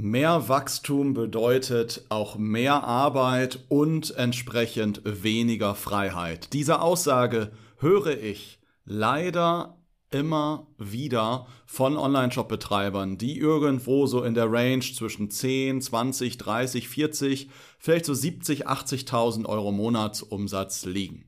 Mehr Wachstum bedeutet auch mehr Arbeit und entsprechend weniger Freiheit. Diese Aussage höre ich leider immer wieder von Online-Shop-Betreibern, die irgendwo so in der Range zwischen 10, 20, 30, 40, vielleicht so 70, 80.000 Euro Monatsumsatz liegen.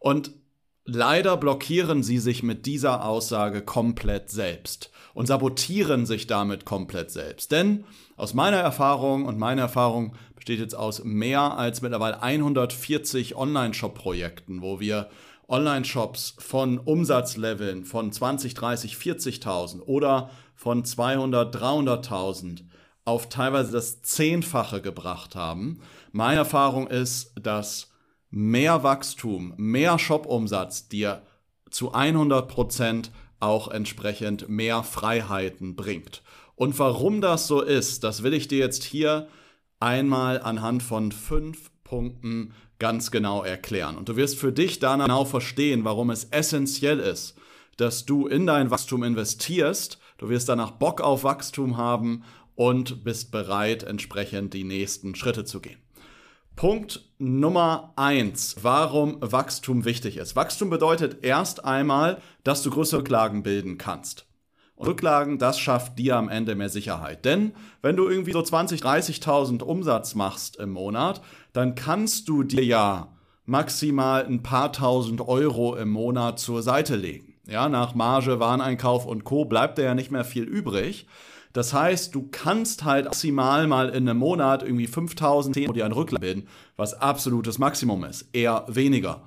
Und leider blockieren sie sich mit dieser Aussage komplett selbst und sabotieren sich damit komplett selbst. Denn aus meiner Erfahrung und meine Erfahrung besteht jetzt aus mehr als mittlerweile 140 Online-Shop-Projekten, wo wir Online-Shops von Umsatzleveln von 20, 30, 40.000 oder von 200, 300.000 auf teilweise das Zehnfache gebracht haben. Meine Erfahrung ist, dass mehr Wachstum, mehr Shop-Umsatz dir zu 100 Prozent auch entsprechend mehr Freiheiten bringt. Und warum das so ist, das will ich dir jetzt hier einmal anhand von fünf Punkten ganz genau erklären. Und du wirst für dich dann genau verstehen, warum es essentiell ist, dass du in dein Wachstum investierst. Du wirst danach Bock auf Wachstum haben und bist bereit, entsprechend die nächsten Schritte zu gehen. Punkt Nummer eins, warum Wachstum wichtig ist. Wachstum bedeutet erst einmal, dass du größere Rücklagen bilden kannst. Und Rücklagen, das schafft dir am Ende mehr Sicherheit. Denn wenn du irgendwie so 20, 30.000 Umsatz machst im Monat, dann kannst du dir ja maximal ein paar tausend Euro im Monat zur Seite legen. Ja, nach Marge, Wareneinkauf und Co. bleibt da ja nicht mehr viel übrig. Das heißt, du kannst halt maximal mal in einem Monat irgendwie 5000 Euro dir ein Rücklagen bilden, was absolutes Maximum ist. Eher weniger.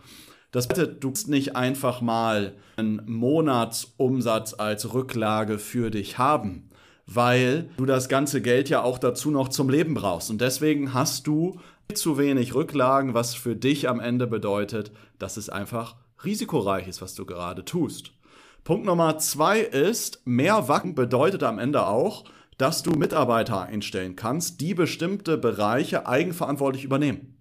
Das bedeutet, du kannst nicht einfach mal einen Monatsumsatz als Rücklage für dich haben, weil du das ganze Geld ja auch dazu noch zum Leben brauchst. Und deswegen hast du zu wenig Rücklagen, was für dich am Ende bedeutet, dass es einfach risikoreich ist, was du gerade tust. Punkt Nummer zwei ist, mehr Wacken bedeutet am Ende auch, dass du Mitarbeiter einstellen kannst, die bestimmte Bereiche eigenverantwortlich übernehmen.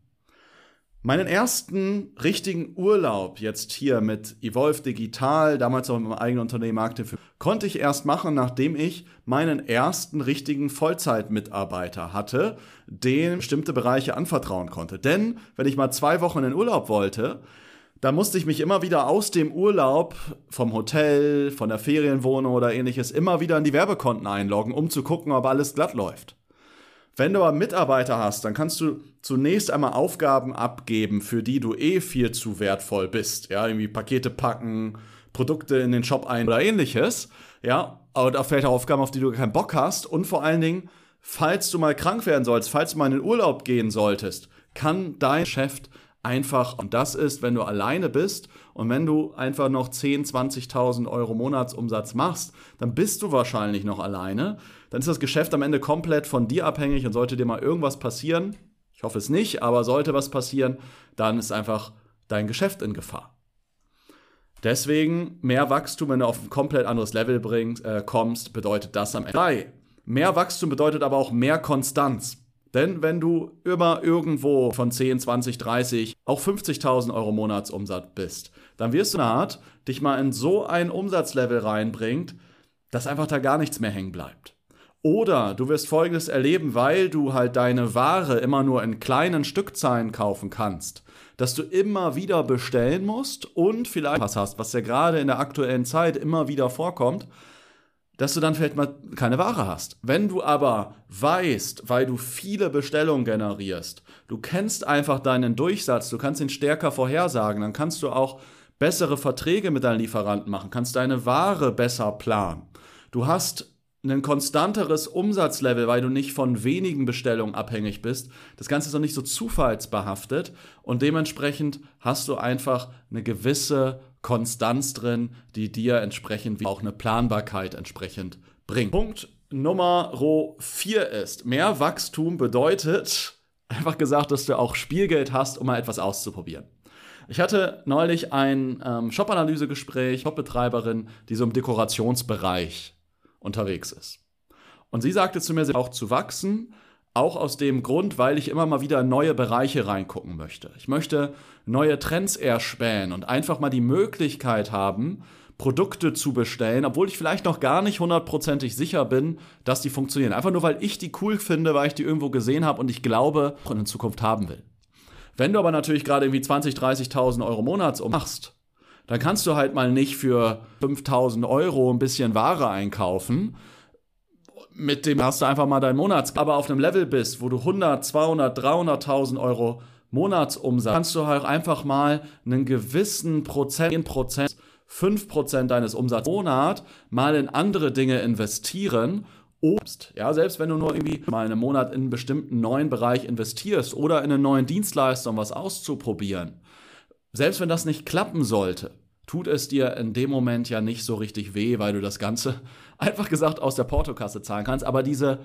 Meinen ersten richtigen Urlaub jetzt hier mit Evolve Digital, damals auch mit meinem eigenen Unternehmen Aktiv, konnte ich erst machen, nachdem ich meinen ersten richtigen Vollzeitmitarbeiter hatte, den bestimmte Bereiche anvertrauen konnte. Denn wenn ich mal zwei Wochen in Urlaub wollte, da musste ich mich immer wieder aus dem Urlaub vom Hotel, von der Ferienwohnung oder ähnliches immer wieder in die Werbekonten einloggen, um zu gucken, ob alles glatt läuft. Wenn du aber Mitarbeiter hast, dann kannst du zunächst einmal Aufgaben abgeben, für die du eh viel zu wertvoll bist. Ja, irgendwie Pakete packen, Produkte in den Shop ein oder ähnliches. Ja, oder vielleicht auch Aufgaben, auf die du keinen Bock hast. Und vor allen Dingen, falls du mal krank werden sollst, falls du mal in den Urlaub gehen solltest, kann dein Geschäft einfach. Und das ist, wenn du alleine bist und wenn du einfach noch 10, 20.000 Euro Monatsumsatz machst, dann bist du wahrscheinlich noch alleine. Dann ist das Geschäft am Ende komplett von dir abhängig und sollte dir mal irgendwas passieren, ich hoffe es nicht, aber sollte was passieren, dann ist einfach dein Geschäft in Gefahr. Deswegen mehr Wachstum, wenn du auf ein komplett anderes Level bringst, äh, kommst, bedeutet das am Ende. Drei. Mehr Wachstum bedeutet aber auch mehr Konstanz. Denn wenn du immer irgendwo von 10, 20, 30, auch 50.000 Euro Monatsumsatz bist, dann wirst du eine Art dich mal in so ein Umsatzlevel reinbringt, dass einfach da gar nichts mehr hängen bleibt. Oder du wirst Folgendes erleben, weil du halt deine Ware immer nur in kleinen Stückzahlen kaufen kannst, dass du immer wieder bestellen musst und vielleicht was hast, was ja gerade in der aktuellen Zeit immer wieder vorkommt, dass du dann vielleicht mal keine Ware hast. Wenn du aber weißt, weil du viele Bestellungen generierst, du kennst einfach deinen Durchsatz, du kannst ihn stärker vorhersagen, dann kannst du auch bessere Verträge mit deinen Lieferanten machen, kannst deine Ware besser planen. Du hast ein konstanteres Umsatzlevel, weil du nicht von wenigen Bestellungen abhängig bist. Das Ganze ist auch nicht so zufallsbehaftet und dementsprechend hast du einfach eine gewisse Konstanz drin, die dir entsprechend auch eine Planbarkeit entsprechend bringt. Punkt Nummer 4 ist, mehr Wachstum bedeutet Einfach gesagt, dass du auch Spielgeld hast, um mal etwas auszuprobieren. Ich hatte neulich ein ähm, Shop-Analyse-Gespräch, Shop-Betreiberin, die so im Dekorationsbereich unterwegs ist. Und sie sagte zu mir, auch zu wachsen, auch aus dem Grund, weil ich immer mal wieder in neue Bereiche reingucken möchte. Ich möchte neue Trends erspähen und einfach mal die Möglichkeit haben, Produkte zu bestellen, obwohl ich vielleicht noch gar nicht hundertprozentig sicher bin, dass die funktionieren. Einfach nur, weil ich die cool finde, weil ich die irgendwo gesehen habe und ich glaube, in Zukunft haben will. Wenn du aber natürlich gerade irgendwie 20, 30.000 Euro Monats machst, dann kannst du halt mal nicht für 5.000 Euro ein bisschen Ware einkaufen. Mit dem hast du einfach mal deinen Monats. Aber auf einem Level bist, wo du 100, 200, 300.000 Euro Monatsumsatz, kannst du halt einfach mal einen gewissen Prozent, 10 Prozent, 5 Prozent deines Umsatzes im Monat mal in andere Dinge investieren Obst. Ja, selbst wenn du nur irgendwie mal einen Monat in einen bestimmten neuen Bereich investierst oder in einen neuen Dienstleister, um was auszuprobieren. Selbst wenn das nicht klappen sollte, tut es dir in dem Moment ja nicht so richtig weh, weil du das Ganze einfach gesagt aus der Portokasse zahlen kannst. Aber diese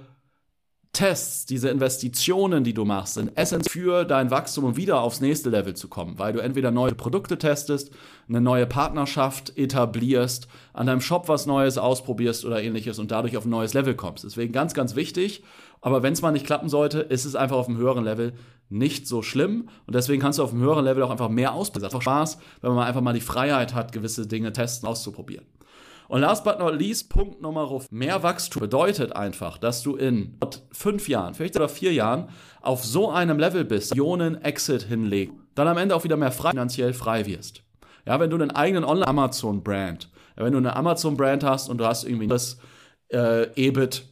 Tests, diese Investitionen, die du machst, sind essentiell für dein Wachstum und wieder aufs nächste Level zu kommen, weil du entweder neue Produkte testest, eine neue Partnerschaft etablierst, an deinem Shop was Neues ausprobierst oder ähnliches und dadurch auf ein neues Level kommst. Deswegen ganz, ganz wichtig. Aber wenn es mal nicht klappen sollte, ist es einfach auf einem höheren Level nicht so schlimm. Und deswegen kannst du auf einem höheren Level auch einfach mehr ausprobieren. Es einfach Spaß, wenn man einfach mal die Freiheit hat, gewisse Dinge testen, auszuprobieren. Und last but not least, Punkt Nummer 5. Mehr Wachstum bedeutet einfach, dass du in fünf Jahren, vielleicht sogar vier Jahren, auf so einem Level bist, Millionen Exit hinlegen, dann am Ende auch wieder mehr frei, finanziell frei wirst. Ja, wenn du einen eigenen Online-Amazon-Brand, wenn du eine Amazon-Brand hast und du hast irgendwie das äh, EBIT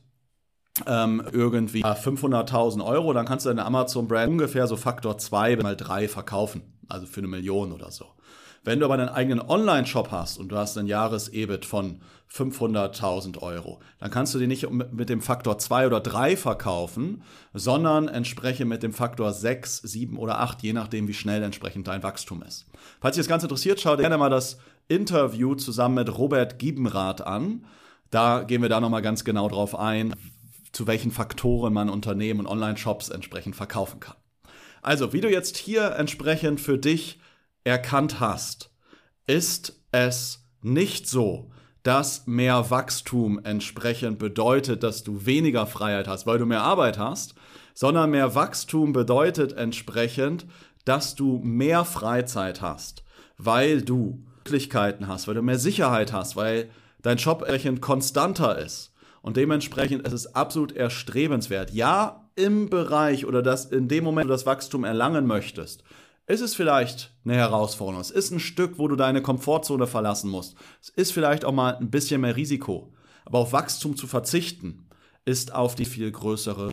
ähm, irgendwie 500.000 Euro, dann kannst du deine Amazon-Brand ungefähr so Faktor 2 mal 3 verkaufen. Also für eine Million oder so. Wenn du aber einen eigenen Online-Shop hast und du hast einen Jahres-EBIT von 500.000 Euro, dann kannst du die nicht mit dem Faktor 2 oder 3 verkaufen, sondern entsprechend mit dem Faktor 6, 7 oder 8, je nachdem, wie schnell entsprechend dein Wachstum ist. Falls dich das Ganze interessiert, schau dir gerne mal das Interview zusammen mit Robert Giebenrath an. Da gehen wir da nochmal ganz genau drauf ein, zu welchen Faktoren man Unternehmen und Online-Shops entsprechend verkaufen kann. Also, wie du jetzt hier entsprechend für dich erkannt hast, ist es nicht so, dass mehr Wachstum entsprechend bedeutet, dass du weniger Freiheit hast, weil du mehr Arbeit hast, sondern mehr Wachstum bedeutet entsprechend, dass du mehr Freizeit hast, weil du Möglichkeiten hast, weil du mehr Sicherheit hast, weil dein Job entsprechend konstanter ist. Und dementsprechend ist es absolut erstrebenswert. Ja, im Bereich oder das in dem Moment, wo du das Wachstum erlangen möchtest, ist es vielleicht eine Herausforderung. Es ist ein Stück, wo du deine Komfortzone verlassen musst. Es ist vielleicht auch mal ein bisschen mehr Risiko. Aber auf Wachstum zu verzichten, ist auf die viel größere.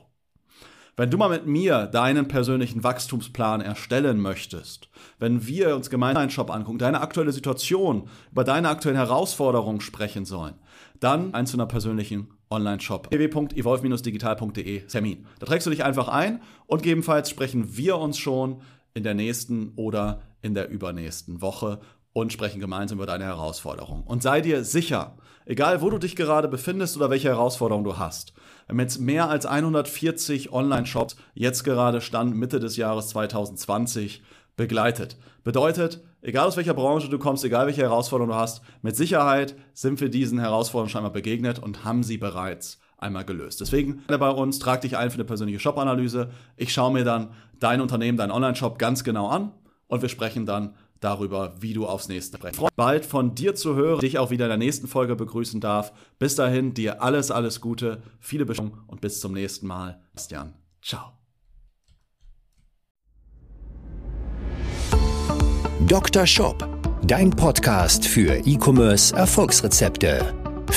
Wenn du mal mit mir deinen persönlichen Wachstumsplan erstellen möchtest, wenn wir uns gemeinsam einen Shop angucken, deine aktuelle Situation, über deine aktuellen Herausforderungen sprechen sollen, dann ein zu einer persönlichen Online-Shop www.evolve-digital.de Termin. Da trägst du dich einfach ein und gegebenenfalls sprechen wir uns schon in der nächsten oder in der übernächsten Woche und sprechen gemeinsam über deine Herausforderung. Und sei dir sicher, egal wo du dich gerade befindest oder welche Herausforderung du hast, wir haben jetzt mehr als 140 Online-Shops jetzt gerade Stand Mitte des Jahres 2020 begleitet. Bedeutet, egal aus welcher Branche du kommst, egal welche Herausforderung du hast, mit Sicherheit sind wir diesen Herausforderungen scheinbar begegnet und haben sie bereits einmal gelöst. Deswegen bei uns, trag dich ein für eine persönliche Shop-Analyse. Ich schaue mir dann dein Unternehmen, deinen Online-Shop ganz genau an und wir sprechen dann darüber, wie du aufs nächste sprichst. Bald von dir zu hören, dich auch wieder in der nächsten Folge begrüßen darf. Bis dahin, dir alles, alles Gute, viele Beschwörungen und bis zum nächsten Mal. Bastian, ciao. Dr. Shop, dein Podcast für E-Commerce Erfolgsrezepte.